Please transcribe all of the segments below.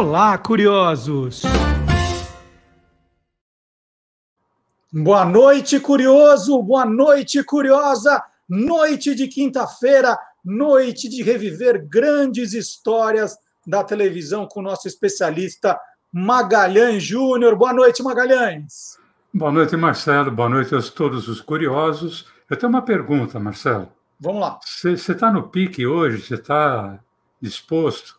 Olá, curiosos! Boa noite, curioso! Boa noite, curiosa! Noite de quinta-feira, noite de reviver grandes histórias da televisão com o nosso especialista Magalhães Júnior. Boa noite, Magalhães. Boa noite, Marcelo. Boa noite a todos os curiosos. Eu tenho uma pergunta, Marcelo. Vamos lá. Você está no pique hoje? Você está disposto?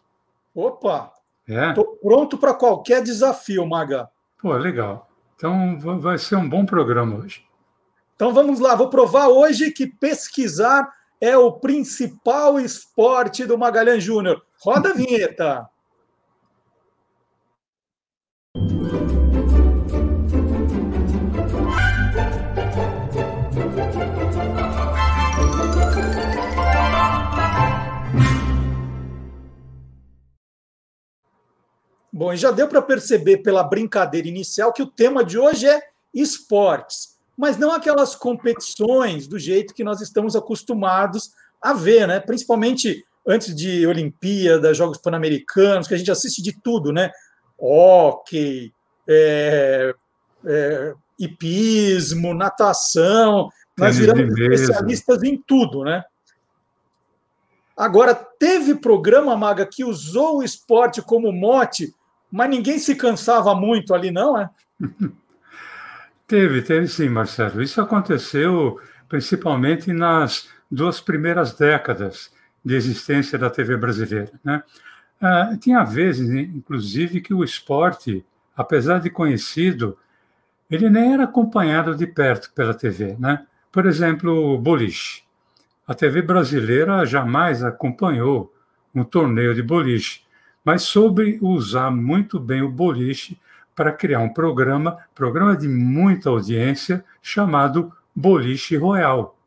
Opa! Estou é? pronto para qualquer desafio, Maga. Pô, legal. Então vai ser um bom programa hoje. Então vamos lá, vou provar hoje que pesquisar é o principal esporte do Magalhães Júnior. Roda a vinheta. Bom, e já deu para perceber pela brincadeira inicial que o tema de hoje é esportes, mas não aquelas competições do jeito que nós estamos acostumados a ver, né? Principalmente antes de Olimpíada, Jogos Pan-Americanos, que a gente assiste de tudo, né? Hockey, é, é, hipismo, natação, nós viramos especialistas em tudo, né? Agora, teve programa, Maga, que usou o esporte como mote mas ninguém se cansava muito ali, não é? teve, teve sim, Marcelo. Isso aconteceu principalmente nas duas primeiras décadas de existência da TV brasileira. Né? Ah, tinha vezes, inclusive, que o esporte, apesar de conhecido, ele nem era acompanhado de perto pela TV. Né? Por exemplo, o boliche. A TV brasileira jamais acompanhou um torneio de boliche mas soube usar muito bem o boliche para criar um programa, programa de muita audiência, chamado Boliche Royal.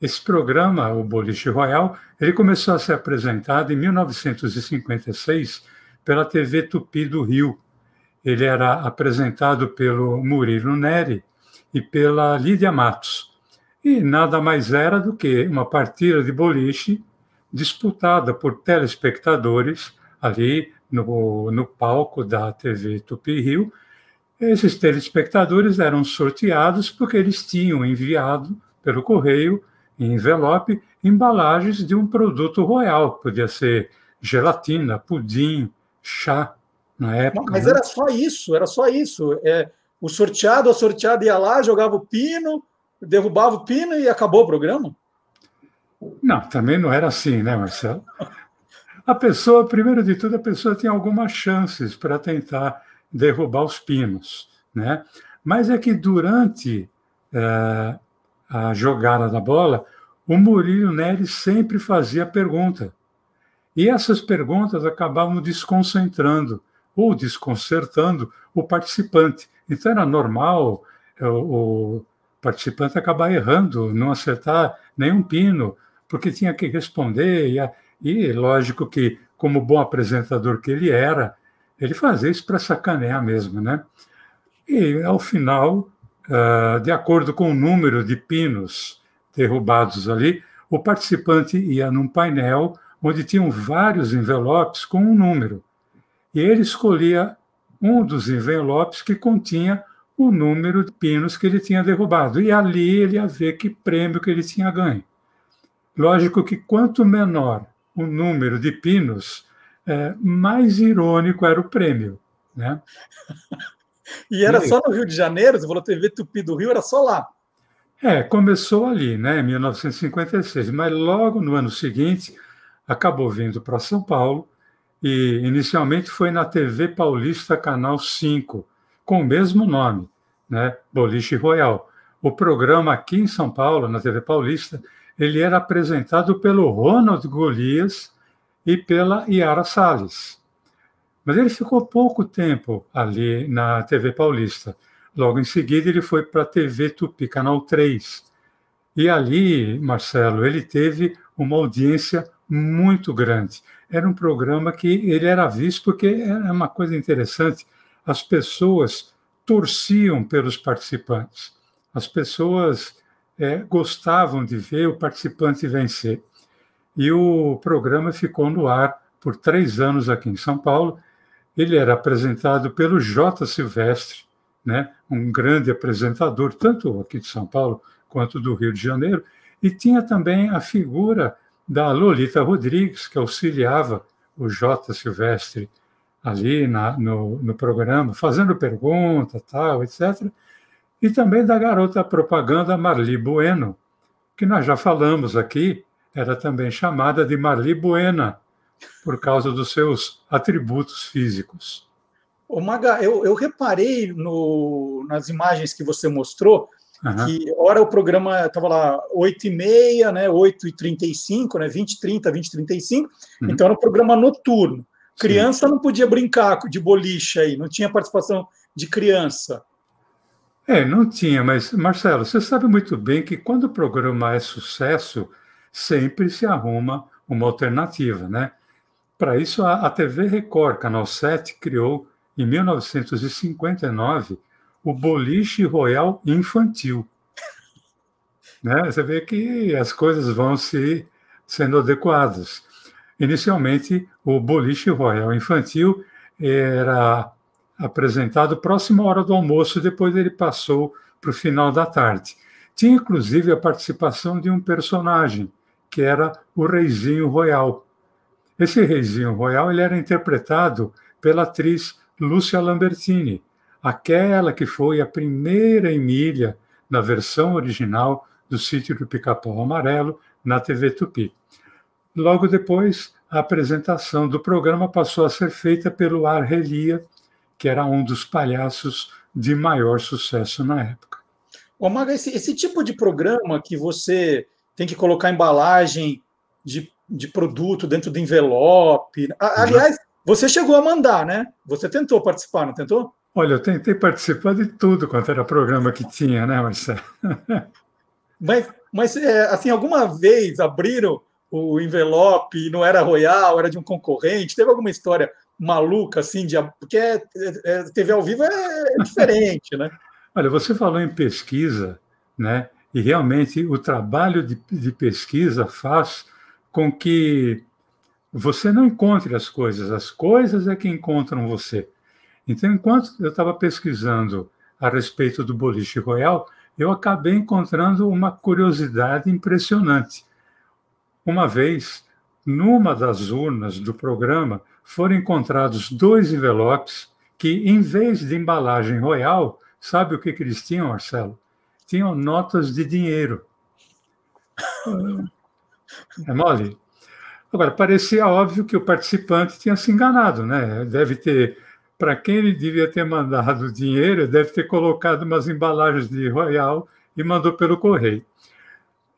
Esse programa, o Boliche Royal, ele começou a ser apresentado em 1956 pela TV Tupi do Rio. Ele era apresentado pelo Murilo Neri e pela Lídia Matos. E nada mais era do que uma partida de boliche disputada por telespectadores ali no, no palco da TV Tupi Rio. Esses telespectadores eram sorteados porque eles tinham enviado pelo correio, em envelope, embalagens de um produto royal. Podia ser gelatina, pudim, chá, na época. Mas né? era só isso, era só isso. É, o sorteado, a sorteada ia lá, jogava o pino, derrubava o pino e acabou o programa? Não, também não era assim, né, Marcelo? A pessoa, primeiro de tudo, a pessoa tem algumas chances para tentar derrubar os pinos, né? Mas é que durante é, a jogada da bola, o Murilo Nery sempre fazia pergunta. E essas perguntas acabavam desconcentrando ou desconcertando o participante. Então era normal é, o, o participante acabar errando, não acertar nenhum pino, porque tinha que responder, e, e lógico que, como bom apresentador que ele era, ele fazia isso para sacanear mesmo, né? E, ao final, uh, de acordo com o número de pinos derrubados ali, o participante ia num painel onde tinham vários envelopes com um número. E ele escolhia um dos envelopes que continha o número de pinos que ele tinha derrubado. E ali ele ia ver que prêmio que ele tinha ganho. Lógico que quanto menor o número de pinos, é, mais irônico era o prêmio. Né? e era e, só no Rio de Janeiro? Você falou TV Tupi do Rio, era só lá? É, começou ali, né, em 1956, mas logo no ano seguinte acabou vindo para São Paulo e inicialmente foi na TV Paulista Canal 5, com o mesmo nome, né, Boliche Royal. O programa aqui em São Paulo, na TV Paulista, ele era apresentado pelo Ronald Golias e pela Yara Salles. Mas ele ficou pouco tempo ali na TV Paulista. Logo em seguida, ele foi para a TV Tupi, Canal 3. E ali, Marcelo, ele teve uma audiência muito grande. Era um programa que ele era visto porque era uma coisa interessante. As pessoas torciam pelos participantes. As pessoas é, gostavam de ver o participante vencer. E o programa ficou no ar por três anos aqui em São Paulo. Ele era apresentado pelo J. Silvestre, né, um grande apresentador, tanto aqui de São Paulo quanto do Rio de Janeiro, e tinha também a figura da Lolita Rodrigues, que auxiliava o J. Silvestre ali na, no, no programa, fazendo pergunta, tal, etc. E também da garota propaganda Marli Bueno, que nós já falamos aqui, era também chamada de Marli Buena, por causa dos seus atributos físicos. O Maga, eu, eu reparei no, nas imagens que você mostrou uhum. que, ora, o programa estava lá 8h30, né, 8h35, né, 20h30, 20h35, uhum. então era um programa noturno. Criança Sim. não podia brincar de boliche aí, não tinha participação de criança. É, não tinha, mas, Marcelo, você sabe muito bem que quando o programa é sucesso, sempre se arruma uma alternativa, né? Para isso, a, TV Record, Canal 7, criou em 1959, o Boliche Royal Infantil. Né? Você vê que as coisas vão se sendo adequadas. Inicialmente, o Boliche Royal Infantil era apresentado próximo à hora do almoço, depois ele passou para o final da tarde. Tinha inclusive a participação de um personagem, que era o Reizinho Royal. Esse Reizinho Royal ele era interpretado pela atriz Lúcia Lambertini, aquela que foi a primeira Emília na versão original do Sítio do Pica-Pau Amarelo na TV Tupi. Logo depois, a apresentação do programa passou a ser feita pelo Arrelia, que era um dos palhaços de maior sucesso na época. Ô, Maga, esse, esse tipo de programa que você tem que colocar embalagem de, de produto dentro do envelope. Aliás, você chegou a mandar, né? Você tentou participar, não tentou? Olha, eu tentei participar de tudo quanto era programa que tinha, né, Marcelo? mas, mas é, assim, alguma vez abriram o envelope e não era Royal, era de um concorrente? Teve alguma história maluca, assim, de, porque é, é, TV ao vivo é, é diferente, né? Olha, você falou em pesquisa, né? E realmente o trabalho de, de pesquisa faz com que você não encontre as coisas, as coisas é que encontram você. Então, enquanto eu estava pesquisando a respeito do boliche royal, eu acabei encontrando uma curiosidade impressionante. Uma vez, numa das urnas do programa, foram encontrados dois envelopes que, em vez de embalagem royal, sabe o que, que eles tinham, Marcelo? Tinham notas de dinheiro. É mole? Agora, parecia óbvio que o participante tinha se enganado, né? Deve ter, para quem ele devia ter mandado dinheiro, deve ter colocado umas embalagens de Royal e mandou pelo correio.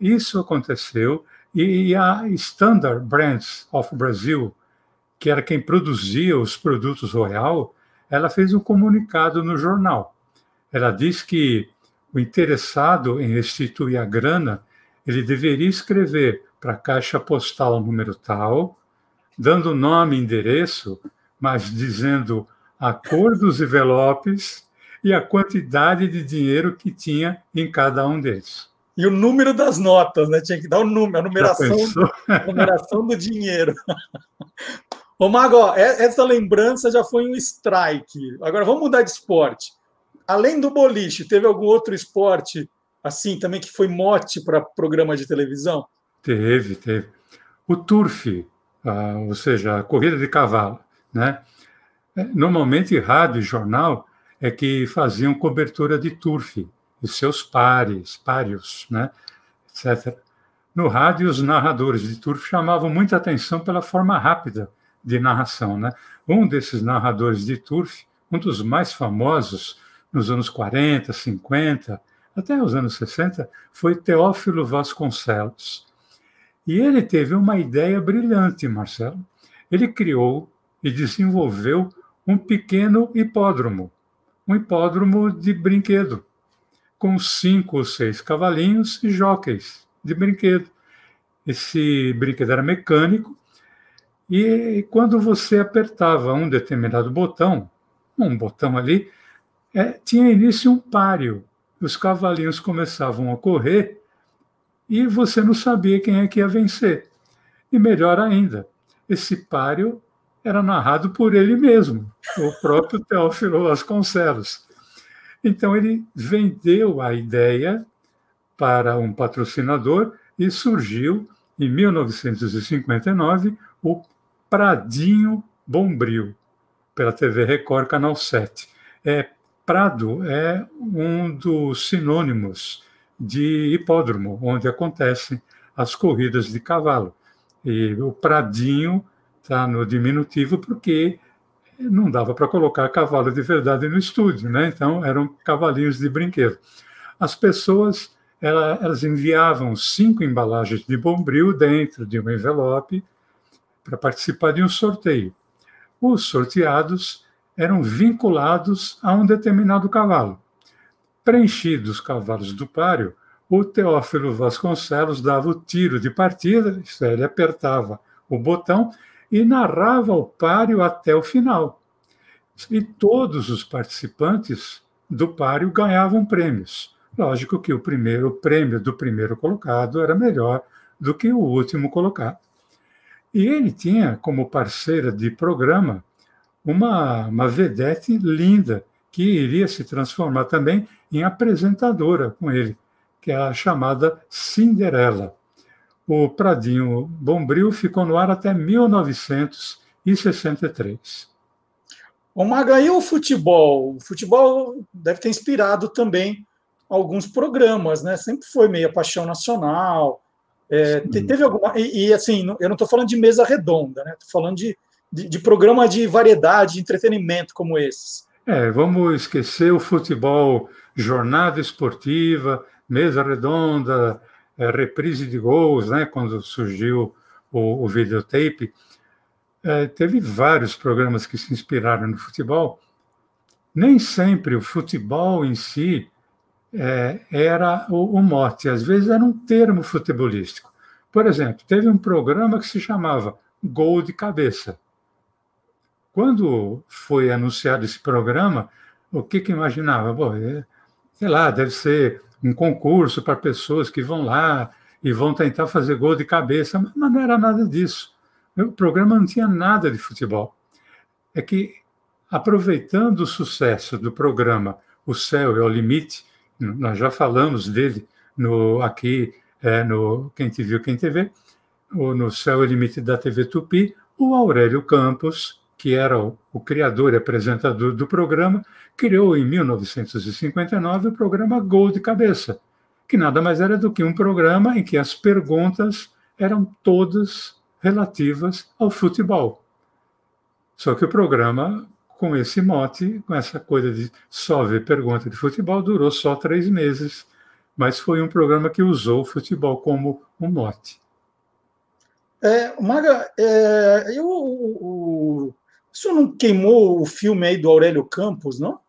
Isso aconteceu e a Standard Brands of Brazil, que era quem produzia os produtos Royal, ela fez um comunicado no jornal. Ela diz que o interessado em restituir a grana, ele deveria escrever para a caixa postal número tal, dando nome e endereço, mas dizendo a cor dos envelopes e a quantidade de dinheiro que tinha em cada um deles. E o número das notas, né? Tinha que dar o número, a numeração, a numeração do dinheiro. Ô, Mago, essa lembrança já foi um strike. Agora vamos mudar de esporte. Além do boliche, teve algum outro esporte assim também que foi mote para programa de televisão? Teve, teve. O turf, ah, ou seja, a corrida de cavalo, né? É, normalmente rádio e jornal é que faziam cobertura de turf, os seus pares, páreos, né? etc. No rádio, os narradores de turf chamavam muita atenção pela forma rápida de narração, né? Um desses narradores de turf, um dos mais famosos nos anos 40, 50, até os anos 60, foi Teófilo Vasconcelos. E ele teve uma ideia brilhante, Marcelo. Ele criou e desenvolveu um pequeno hipódromo, um hipódromo de brinquedo, com cinco ou seis cavalinhos e jockeys de brinquedo. Esse brinquedo era mecânico e quando você apertava um determinado botão, um botão ali, é, tinha início um páreo. Os cavalinhos começavam a correr e você não sabia quem é que ia vencer. E melhor ainda, esse páreo era narrado por ele mesmo, o próprio Teófilo Vasconcelos. Então ele vendeu a ideia para um patrocinador e surgiu em 1959 o Pradinho Bombril, pela TV Record, Canal 7. É, Prado é um dos sinônimos de hipódromo, onde acontecem as corridas de cavalo. E o Pradinho está no diminutivo porque não dava para colocar cavalo de verdade no estúdio, né? Então eram cavalinhos de brinquedo. As pessoas elas enviavam cinco embalagens de bombril dentro de um envelope para participar de um sorteio. Os sorteados eram vinculados a um determinado cavalo. Preenchidos os cavalos do páreo, o Teófilo Vasconcelos dava o tiro de partida, isso é, ele apertava o botão e narrava o páreo até o final. E todos os participantes do páreo ganhavam prêmios. Lógico que o primeiro o prêmio do primeiro colocado era melhor do que o último colocado. E ele tinha como parceira de programa uma, uma vedete linda, que iria se transformar também em apresentadora com ele, que é a chamada Cinderela. O Pradinho Bombril ficou no ar até 1963. O Maga, e o futebol? O futebol deve ter inspirado também alguns programas, né? Sempre foi meio a paixão nacional. É, teve alguma. E, e, assim, eu não estou falando de mesa redonda, né? Estou falando de, de, de, programa de variedade, de entretenimento como esses. É, vamos esquecer o futebol, jornada esportiva, mesa redonda, é, reprise de gols, né? Quando surgiu o, o videotape. É, teve vários programas que se inspiraram no futebol. Nem sempre o futebol em si é, era o, o mote, às vezes era um termo futebolístico. Por exemplo, teve um programa que se chamava Gol de Cabeça. Quando foi anunciado esse programa, o que, que imaginava? Bom, é, sei lá, deve ser um concurso para pessoas que vão lá e vão tentar fazer gol de cabeça, mas não era nada disso. O programa não tinha nada de futebol. É que, aproveitando o sucesso do programa O Céu é o Limite, nós já falamos dele no, aqui é, no Quem Te Viu, Quem Te Vê, ou no Céu e Limite da TV Tupi, o Aurélio Campos, que era o, o criador e apresentador do programa, criou em 1959 o programa Gol de Cabeça, que nada mais era do que um programa em que as perguntas eram todas relativas ao futebol. Só que o programa com esse mote, com essa coisa de só ver pergunta de futebol, durou só três meses, mas foi um programa que usou o futebol como um mote. É, Maga, é, eu, o, isso não queimou o filme aí do Aurélio Campos, não?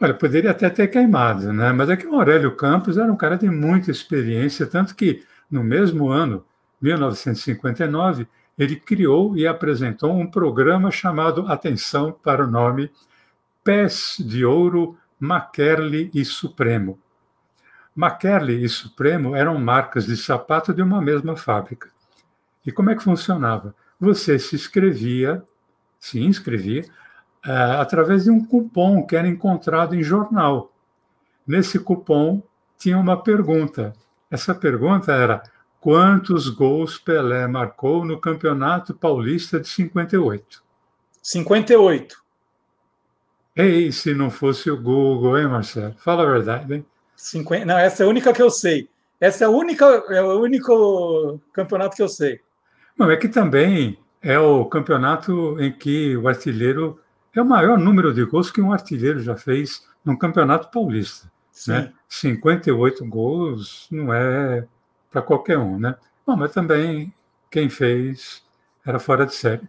Olha, poderia até ter queimado, né? Mas é que o Aurélio Campos era um cara de muita experiência, tanto que no mesmo ano, 1959, ele criou e apresentou um programa chamado Atenção para o nome Pés de Ouro Maquerle e Supremo. Maquerle e Supremo eram marcas de sapato de uma mesma fábrica. E como é que funcionava? Você se inscrevia, se inscrevia uh, através de um cupom que era encontrado em jornal. Nesse cupom tinha uma pergunta. Essa pergunta era: Quantos gols Pelé marcou no Campeonato Paulista de 58? 58. Ei, se não fosse o Google, hein, Marcelo? Fala a verdade, hein? 50... Não, essa é a única que eu sei. Essa é a única, é o único campeonato que eu sei. Não, é que também é o campeonato em que o artilheiro é o maior número de gols que um artilheiro já fez no Campeonato Paulista. Sim. Né? 58 gols não é para qualquer um, né? Bom, mas também quem fez era fora de série.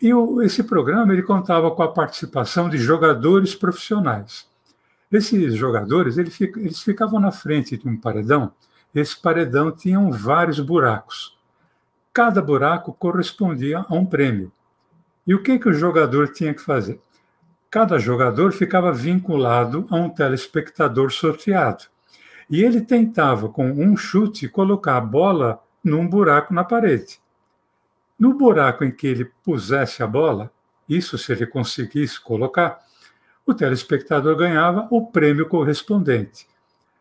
E o, esse programa ele contava com a participação de jogadores profissionais. Esses jogadores eles, eles ficavam na frente de um paredão. Esse paredão tinha vários buracos. Cada buraco correspondia a um prêmio. E o que, que o jogador tinha que fazer? Cada jogador ficava vinculado a um telespectador sorteado e ele tentava, com um chute, colocar a bola num buraco na parede. No buraco em que ele pusesse a bola, isso se ele conseguisse colocar, o telespectador ganhava o prêmio correspondente.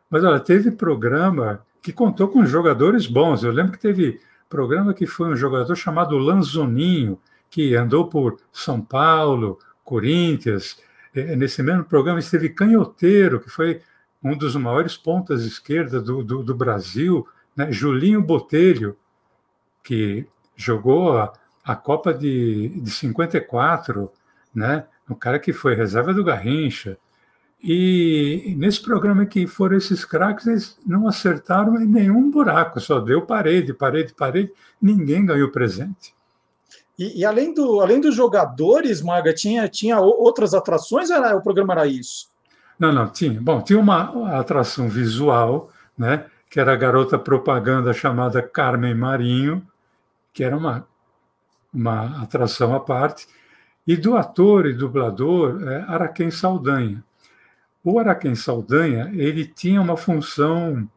Mas olha, teve programa que contou com jogadores bons. Eu lembro que teve programa que foi um jogador chamado Lanzoninho, que andou por São Paulo, Corinthians. É, nesse mesmo programa esteve Canhoteiro, que foi um dos maiores pontas esquerda do, do, do Brasil, né? Julinho Botelho, que jogou a, a Copa de, de 54, né? um cara que foi reserva do Garrincha. E nesse programa que foram esses craques, eles não acertaram em nenhum buraco, só deu parede, parede, parede, ninguém ganhou presente. E, e além, do, além dos jogadores, Maga, tinha, tinha outras atrações ou o programa era isso? Não, não, tinha. Bom, tinha uma atração visual, né, que era a garota propaganda chamada Carmen Marinho, que era uma, uma atração à parte, e do ator e dublador é, Araquém Saldanha. O Araquém Saldanha ele tinha uma função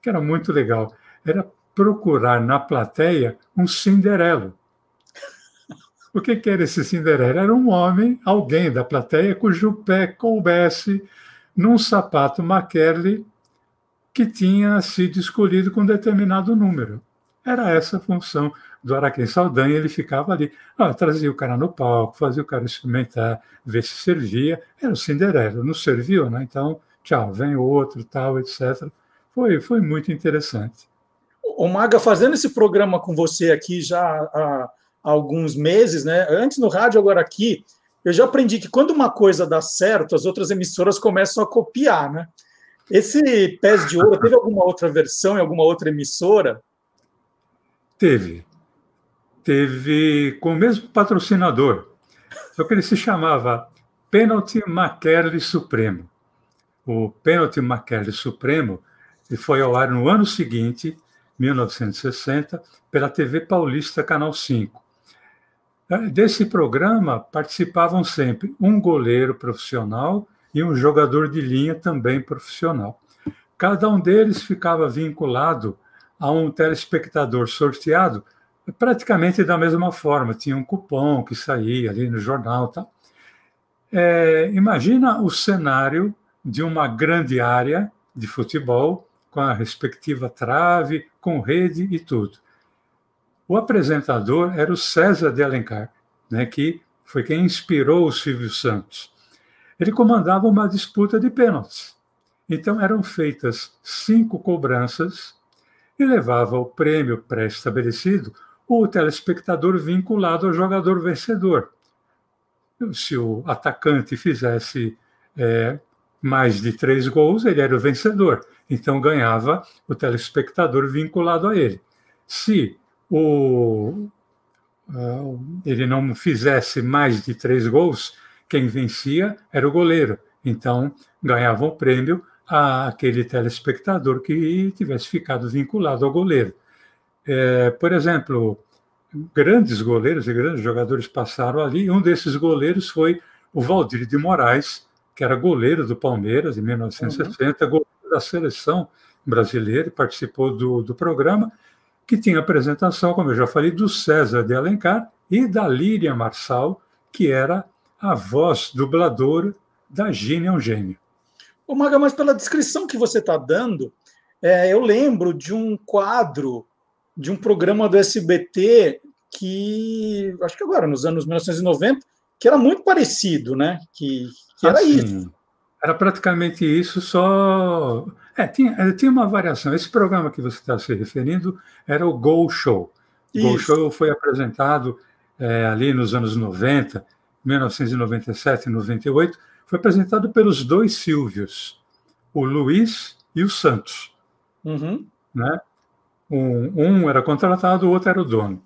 que era muito legal, era procurar na plateia um Cinderelo. O que, que era esse Cinderelo? Era um homem, alguém da plateia, cujo pé coubesse num sapato Maquerle que tinha sido escolhido com determinado número. Era essa a função do Araquém Saldanha, ele ficava ali, ah, trazia o cara no palco, fazia o cara experimentar, ver se servia, era o Cinderela, não serviu, né? Então, tchau, vem outro, tal, etc. Foi, foi muito interessante. O Maga, fazendo esse programa com você aqui já há, há alguns meses, né? Antes no rádio, agora aqui, eu já aprendi que quando uma coisa dá certo, as outras emissoras começam a copiar, né? Esse Pés de Ouro teve alguma outra versão em alguma outra emissora? Teve teve com o mesmo patrocinador, só que ele se chamava Penalty McKerley Supremo. O Penalty McKerley Supremo foi ao ar no ano seguinte, 1960, pela TV Paulista Canal 5. Desse programa participavam sempre um goleiro profissional e um jogador de linha também profissional. Cada um deles ficava vinculado a um telespectador sorteado praticamente da mesma forma, tinha um cupom que saía ali no jornal. Tá? É, imagina o cenário de uma grande área de futebol, com a respectiva trave, com rede e tudo. O apresentador era o César de Alencar, né, que foi quem inspirou o Silvio Santos. Ele comandava uma disputa de pênaltis. Então eram feitas cinco cobranças e levava o prêmio pré-estabelecido o telespectador vinculado ao jogador vencedor. Se o atacante fizesse é, mais de três gols, ele era o vencedor. Então ganhava o telespectador vinculado a ele. Se o, uh, ele não fizesse mais de três gols, quem vencia era o goleiro. Então ganhava o prêmio àquele telespectador que tivesse ficado vinculado ao goleiro. É, por exemplo, grandes goleiros e grandes jogadores passaram ali. Um desses goleiros foi o Valdir de Moraes, que era goleiro do Palmeiras em 1960, uhum. goleiro da seleção brasileira, participou do, do programa, que tinha apresentação, como eu já falei, do César de Alencar e da Líria Marçal, que era a voz dubladora da Gina é um gênio. Ô Maga, mas pela descrição que você está dando, é, eu lembro de um quadro de um programa do SBT que, acho que agora, nos anos 1990, que era muito parecido, né? Que, que era assim, isso. Era praticamente isso, só. É, tinha, é, tinha uma variação. Esse programa que você está se referindo era o Go Show. O Go Show foi apresentado é, ali nos anos 90, 1997 e 98. Foi apresentado pelos dois Silvios, o Luiz e o Santos. Uhum. Né? Um, um era contratado, o outro era o dono.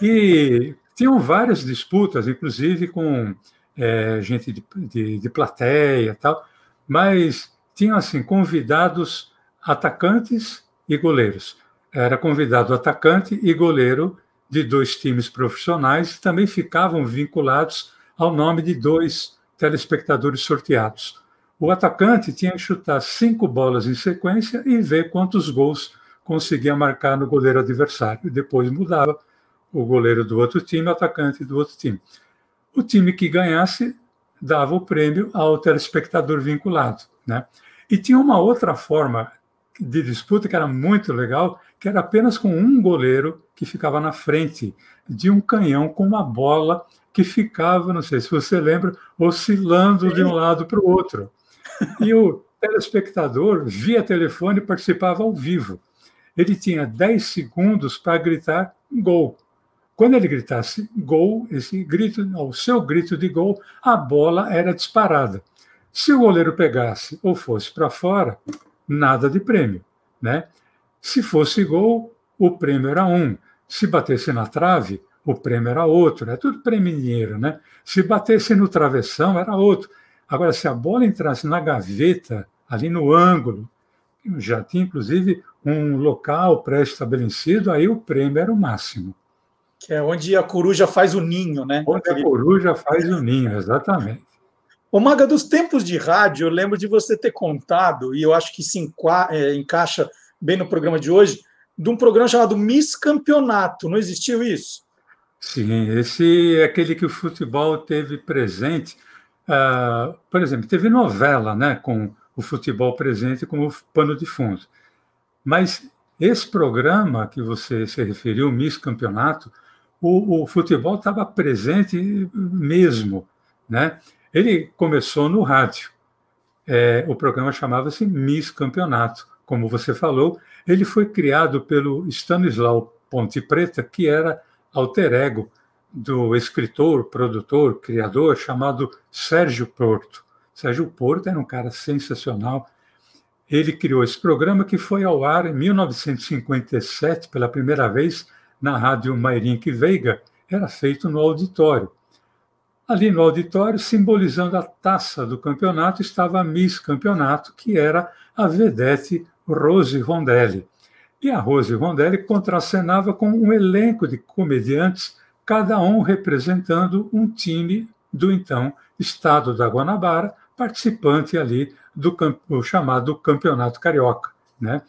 E tinham várias disputas, inclusive com é, gente de, de, de plateia tal, mas tinham assim convidados atacantes e goleiros. Era convidado atacante e goleiro de dois times profissionais e também ficavam vinculados ao nome de dois telespectadores sorteados. O atacante tinha que chutar cinco bolas em sequência e ver quantos gols conseguia marcar no goleiro adversário. Depois mudava o goleiro do outro time, o atacante do outro time. O time que ganhasse dava o prêmio ao telespectador vinculado. Né? E tinha uma outra forma de disputa que era muito legal, que era apenas com um goleiro que ficava na frente de um canhão com uma bola que ficava, não sei se você lembra, oscilando de um lado para o outro. E o telespectador, via telefone, participava ao vivo. Ele tinha 10 segundos para gritar gol. Quando ele gritasse gol, esse grito, o seu grito de gol, a bola era disparada. Se o goleiro pegasse ou fosse para fora, nada de prêmio, né? Se fosse gol, o prêmio era um. Se batesse na trave, o prêmio era outro. É tudo prêmio em dinheiro, né? Se batesse no travessão, era outro. Agora, se a bola entrasse na gaveta, ali no ângulo, já tinha inclusive um local pré-estabelecido, aí o prêmio era o máximo. Que é onde a coruja faz o ninho, né? Onde a coruja faz o ninho, exatamente. O Maga, dos tempos de rádio, eu lembro de você ter contado, e eu acho que se é, encaixa bem no programa de hoje, de um programa chamado Miss Campeonato. Não existiu isso? Sim, esse é aquele que o futebol teve presente. Uh, por exemplo, teve novela né, com o futebol presente como pano de fundo. Mas esse programa que você se referiu, Miss Campeonato, o, o futebol estava presente mesmo, né? Ele começou no rádio. É, o programa chamava-se Miss Campeonato, como você falou. Ele foi criado pelo Stanislau Ponte Preta, que era alter ego do escritor, produtor, criador chamado Sérgio Porto. Sérgio Porto era um cara sensacional. Ele criou esse programa que foi ao ar em 1957 pela primeira vez na rádio Mairink Veiga, era feito no auditório. Ali no auditório, simbolizando a taça do campeonato, estava a Miss Campeonato, que era a vedete Rose Rondelli. E a Rose Rondelli contracenava com um elenco de comediantes, cada um representando um time do então estado da Guanabara, participante ali do chamado Campeonato Carioca. Né?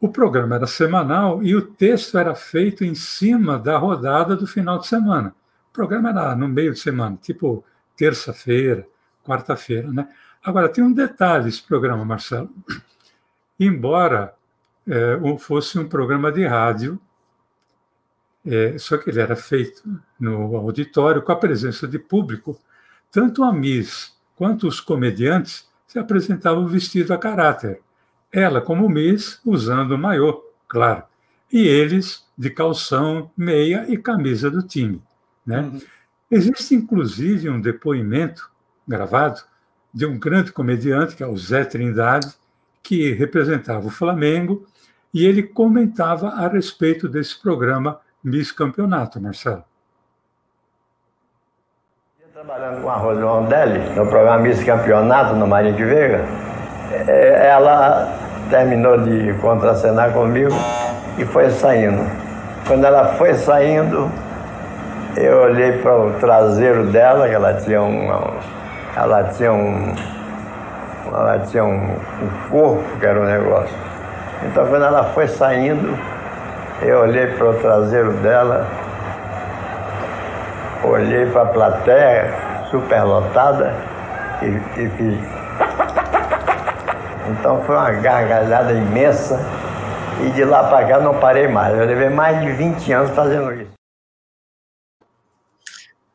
O programa era semanal e o texto era feito em cima da rodada do final de semana. O programa era no meio de semana, tipo terça-feira, quarta-feira. Né? Agora, tem um detalhe esse programa, Marcelo. Embora é, fosse um programa de rádio, é, só que ele era feito no auditório com a presença de público, tanto a Miss quanto os comediantes se apresentavam vestidos a caráter ela como Miss usando o maiô, claro, e eles de calção, meia e camisa do time. Né? Uhum. Existe inclusive um depoimento gravado de um grande comediante, que é o Zé Trindade, que representava o Flamengo, e ele comentava a respeito desse programa Miss Campeonato, Marcelo. Trabalhando com a Rose Rondelli, no programa Miss Campeonato, no Marinho de Veiga, ela terminou de contracenar comigo e foi saindo. Quando ela foi saindo, eu olhei para o traseiro dela, que ela tinha um. Ela tinha um. Ela tinha um, um corpo que era um negócio. Então quando ela foi saindo, eu olhei para o traseiro dela, olhei para a plateia superlotada e, e fiz então foi uma gargalhada imensa e de lá para cá não parei mais. Eu levei mais de 20 anos fazendo isso.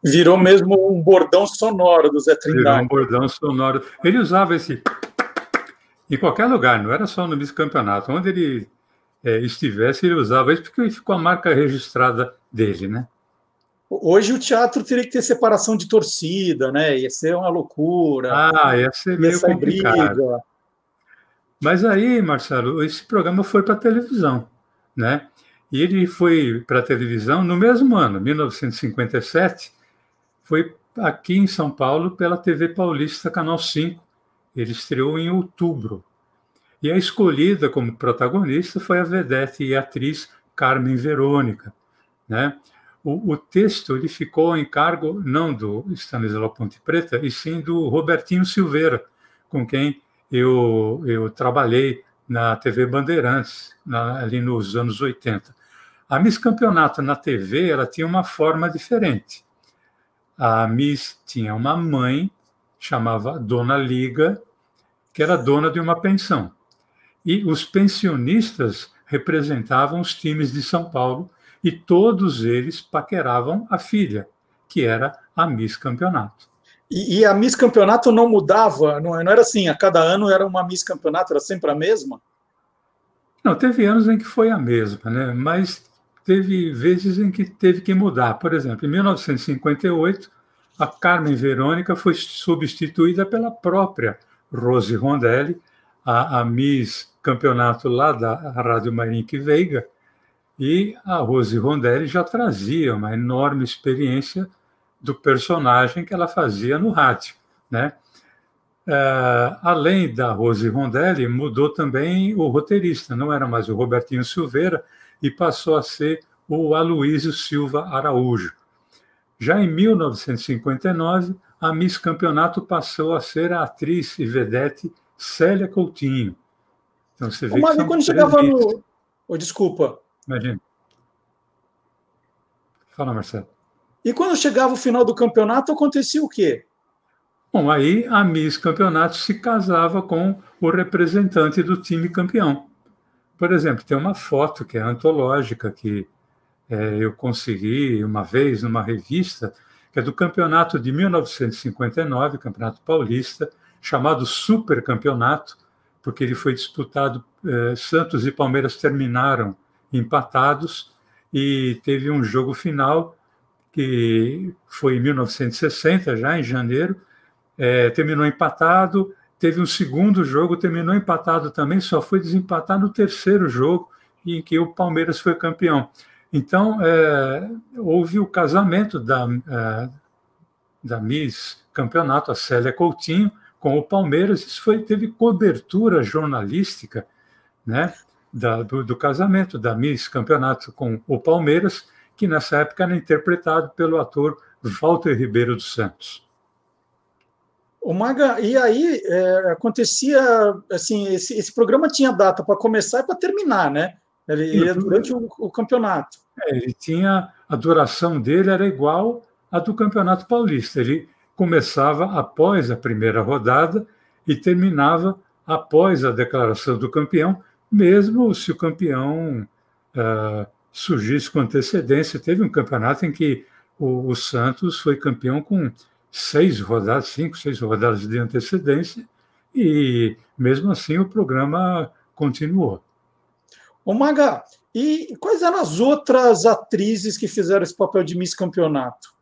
Virou mesmo um bordão sonoro do Zé Trindade. Virou um bordão sonoro. Ele usava esse em qualquer lugar, não era só no Miss Campeonato. Onde ele é, estivesse, ele usava isso porque ficou a marca registrada dele, né? Hoje o teatro teria que ter separação de torcida, né? Ia ser uma loucura. Ah, ia ser meio ia complicado. Briga. Mas aí, Marcelo, esse programa foi para a televisão, né? E ele foi para a televisão no mesmo ano, 1957, foi aqui em São Paulo pela TV Paulista Canal 5. Ele estreou em outubro. E a escolhida como protagonista foi a vedete e atriz Carmen Verônica, né? O, o texto ele ficou a encargo não do Stanislau Ponte Preta, e sim do Robertinho Silveira, com quem eu, eu trabalhei na TV Bandeirantes, na, ali nos anos 80. A Miss Campeonato na TV ela tinha uma forma diferente. A Miss tinha uma mãe, chamava Dona Liga, que era dona de uma pensão. E os pensionistas representavam os times de São Paulo e todos eles paqueravam a filha, que era a Miss Campeonato. E, e, a Miss Campeonato não mudava? Não, não era assim, a cada ano era uma Miss Campeonato, era sempre a mesma? Não, teve anos em que foi a mesma, né? mas teve vezes em que teve que mudar. Por exemplo, em 1958, a Carmen Verônica foi substituída pela própria Rose Rondelli, a, a Miss Campeonato lá da Rádio Marinque Veiga, e a Rose Rondelli já trazia uma enorme experiência do personagem que ela fazia no rádio, né? Uh, além da Rose Rondelli, mudou também o roteirista, não era mais o Robertinho Silveira e passou a ser o Aloísio Silva Araújo. Já em 1959, a Miss Campeonato passou a ser a atriz e vedete Célia Coutinho. Então você vê Ô, que quando chegava no. Oh, desculpa. Imagina. Fala, Marcelo. E quando chegava o final do campeonato, acontecia o quê? Bom, aí a Miss Campeonato se casava com o representante do time campeão. Por exemplo, tem uma foto que é antológica que é, eu consegui uma vez numa revista, que é do campeonato de 1959, Campeonato Paulista, chamado Super Campeonato, porque ele foi disputado, é, Santos e Palmeiras terminaram empatados e teve um jogo final que foi em 1960, já em janeiro, é, terminou empatado. Teve um segundo jogo, terminou empatado também, só foi desempatar no terceiro jogo, em que o Palmeiras foi campeão. Então, é, houve o casamento da, é, da Miss Campeonato, a Célia Coutinho, com o Palmeiras. Isso foi, teve cobertura jornalística né, da, do, do casamento da Miss Campeonato com o Palmeiras que nessa época era interpretado pelo ator Walter Ribeiro dos Santos. O Maga, e aí é, acontecia assim, esse, esse, programa tinha data para começar e para terminar, né? Ele ia durante o, o campeonato. É, ele tinha a duração dele era igual à do Campeonato Paulista. Ele começava após a primeira rodada e terminava após a declaração do campeão, mesmo se o campeão uh, surgisse com antecedência. Teve um campeonato em que o, o Santos foi campeão com seis rodadas, cinco, seis rodadas de antecedência, e mesmo assim o programa continuou. Ô Maga, e quais eram as outras atrizes que fizeram esse papel de Miss Campeonato?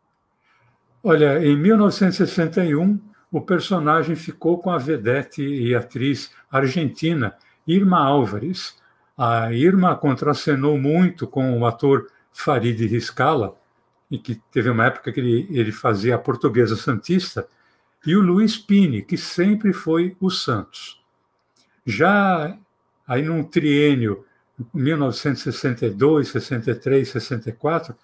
Olha, em 1961, o personagem ficou com a vedete e atriz argentina Irma Álvares, a Irma contracenou muito com o ator Farid Riscala, e que teve uma época que ele, ele fazia a portuguesa santista, e o Luiz Pini, que sempre foi o Santos. Já aí num triênio 1962, 63, 64,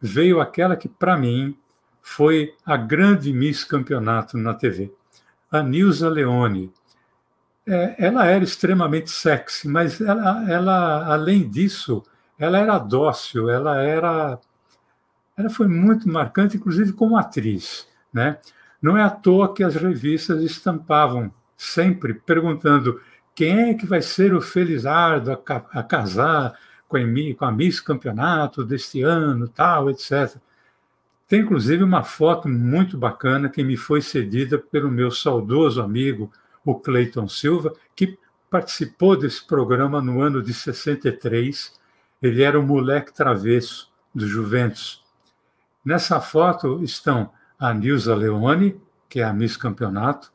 veio aquela que para mim foi a grande Miss Campeonato na TV, a Nilza Leone, é, ela era extremamente sexy, mas ela, ela, além disso, ela era dócil, ela era, ela foi muito marcante, inclusive como atriz, né? Não é à toa que as revistas estampavam sempre perguntando quem é que vai ser o Felizardo a, a casar com a, com a Miss Campeonato deste ano, tal, etc. Tem inclusive uma foto muito bacana que me foi cedida pelo meu saudoso amigo o Cleiton Silva, que participou desse programa no ano de 63. Ele era o moleque travesso do Juventus. Nessa foto estão a Nilza Leone, que é a Miss Campeonato,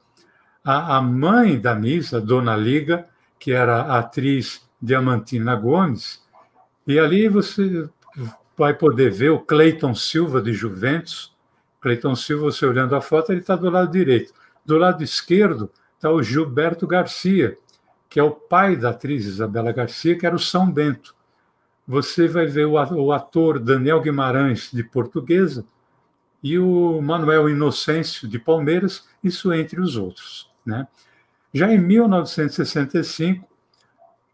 a, a mãe da Miss, a Dona Liga, que era a atriz Diamantina Gomes, e ali você vai poder ver o Cleiton Silva de Juventus. Cleiton Silva, você olhando a foto, ele está do lado direito. Do lado esquerdo está o Gilberto Garcia, que é o pai da atriz Isabela Garcia, que era o São Bento. Você vai ver o ator Daniel Guimarães, de Portuguesa, e o Manuel Inocêncio, de Palmeiras, isso entre os outros. Né? Já em 1965,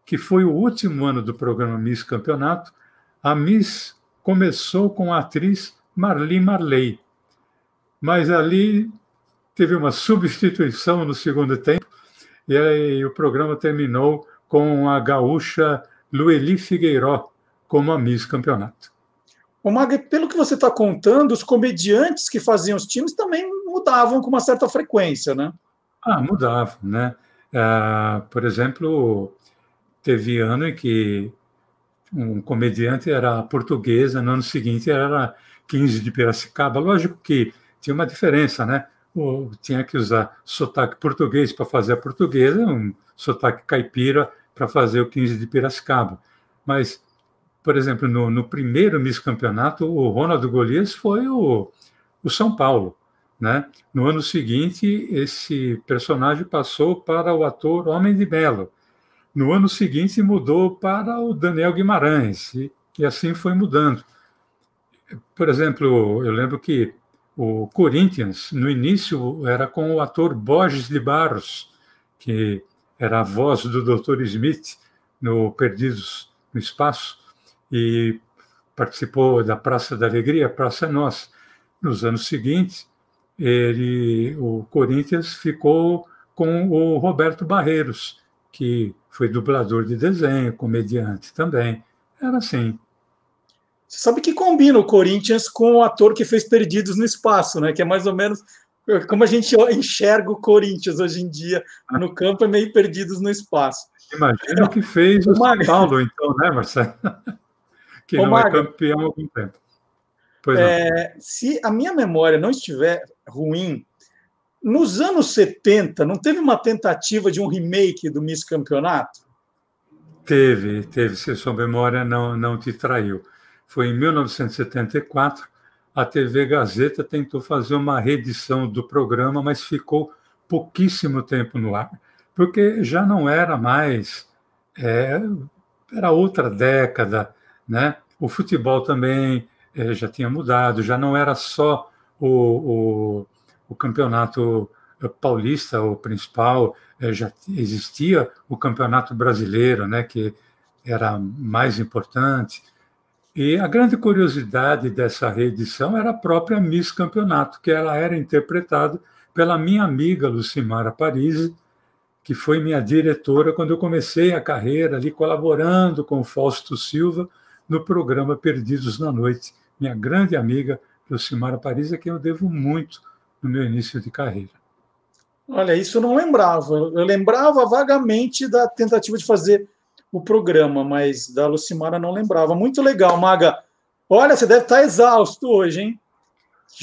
que foi o último ano do programa Miss Campeonato, a Miss começou com a atriz Marli Marley, mas ali teve uma substituição no segundo tempo e aí, o programa terminou com a gaúcha Lueli Figueiró como a Miss Campeonato. O Mag, pelo que você está contando, os comediantes que faziam os times também mudavam com uma certa frequência, né? Ah, mudavam, né? Ah, por exemplo, teve ano em que um comediante era portuguesa, no ano seguinte era 15 de Piracicaba. Lógico que tinha uma diferença, né? tinha que usar sotaque português para fazer a portuguesa, um sotaque caipira para fazer o 15 de Piracicaba. Mas, por exemplo, no, no primeiro Miss Campeonato, o Ronaldo Golias foi o, o São Paulo. Né? No ano seguinte, esse personagem passou para o ator Homem de Melo. No ano seguinte, mudou para o Daniel Guimarães, e, e assim foi mudando. Por exemplo, eu lembro que o Corinthians, no início, era com o ator Borges de Barros, que era a voz do Dr. Smith no Perdidos no Espaço, e participou da Praça da Alegria, Praça Nossa. Nos anos seguintes, ele, o Corinthians ficou com o Roberto Barreiros, que foi dublador de desenho, comediante também. Era assim. Você sabe que combina o Corinthians com o ator que fez Perdidos no Espaço, né? Que é mais ou menos como a gente enxerga o Corinthians hoje em dia no campo, é meio Perdidos no Espaço. Imagina o que fez o, São Paulo, então, né, Marcelo? que não é campeão há algum tempo. É, se a minha memória não estiver ruim, nos anos 70, não teve uma tentativa de um remake do Miss Campeonato? Teve, teve, se a sua memória não, não te traiu foi em 1974. A TV Gazeta tentou fazer uma reedição do programa, mas ficou pouquíssimo tempo no ar, porque já não era mais. É, era outra década, né? O futebol também é, já tinha mudado, já não era só o, o, o campeonato paulista, o principal, é, já existia o campeonato brasileiro, né? Que era mais importante. E a grande curiosidade dessa reedição era a própria Miss Campeonato, que ela era interpretada pela minha amiga Lucimara Parisi, que foi minha diretora quando eu comecei a carreira ali colaborando com o Fausto Silva no programa Perdidos na Noite. Minha grande amiga Lucimara Parisi, a quem eu devo muito no meu início de carreira. Olha, isso eu não lembrava. Eu lembrava vagamente da tentativa de fazer o programa, mas da Lucimara não lembrava. Muito legal, Maga. Olha, você deve estar exausto hoje, hein?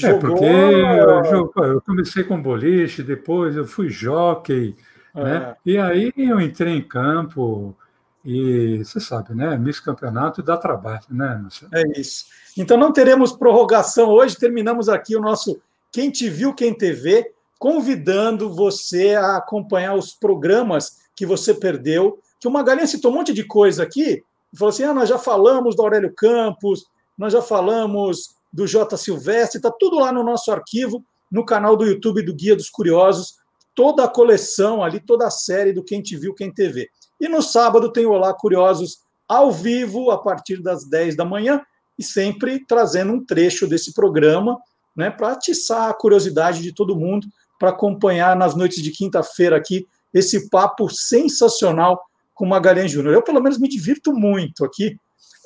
É, Jogou... É, porque eu, eu, comecei com boliche, depois eu fui jockey, é. né? E aí eu entrei em campo e você sabe, né? Miss Campeonato dá trabalho, né, Marcelo? É isso. Então não teremos prorrogação hoje, terminamos aqui o nosso Quem Te Viu, Quem TV, convidando você a acompanhar os programas que você perdeu que o Magalhães citou um monte de coisa aqui, falou assim: ah, nós já falamos do Aurélio Campos, nós já falamos do J. Silvestre, está tudo lá no nosso arquivo, no canal do YouTube do Guia dos Curiosos, toda a coleção ali, toda a série do Quem Te Viu, Quem TV. E no sábado tem o Olá Curiosos ao vivo, a partir das 10 da manhã, e sempre trazendo um trecho desse programa, né, para atiçar a curiosidade de todo mundo, para acompanhar nas noites de quinta-feira aqui esse papo sensacional com Magalhães Júnior. Eu, pelo menos, me divirto muito aqui.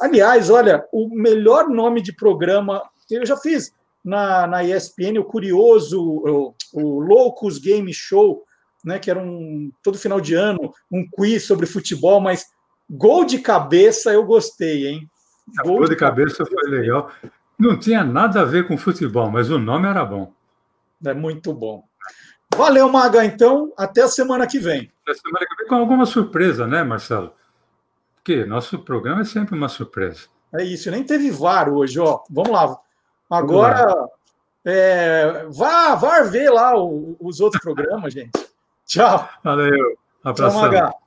Aliás, olha, o melhor nome de programa eu já fiz na, na ESPN, o Curioso, o, o Loucos Game Show, né, que era um todo final de ano, um quiz sobre futebol, mas gol de cabeça eu gostei, hein? Gol, gol de, cabeça, cabeça foi legal. Não tinha nada a ver com futebol, mas o nome era bom. É muito bom. Valeu, Maga, então. Até a semana que vem. Até a semana que vem com alguma surpresa, né, Marcelo? Porque nosso programa é sempre uma surpresa. É isso, nem teve VAR hoje, ó. Vamos lá. Agora, Vamos lá. É, vá, vá ver lá os outros programas, gente. Tchau. Valeu. Abração. Tchau, Maga.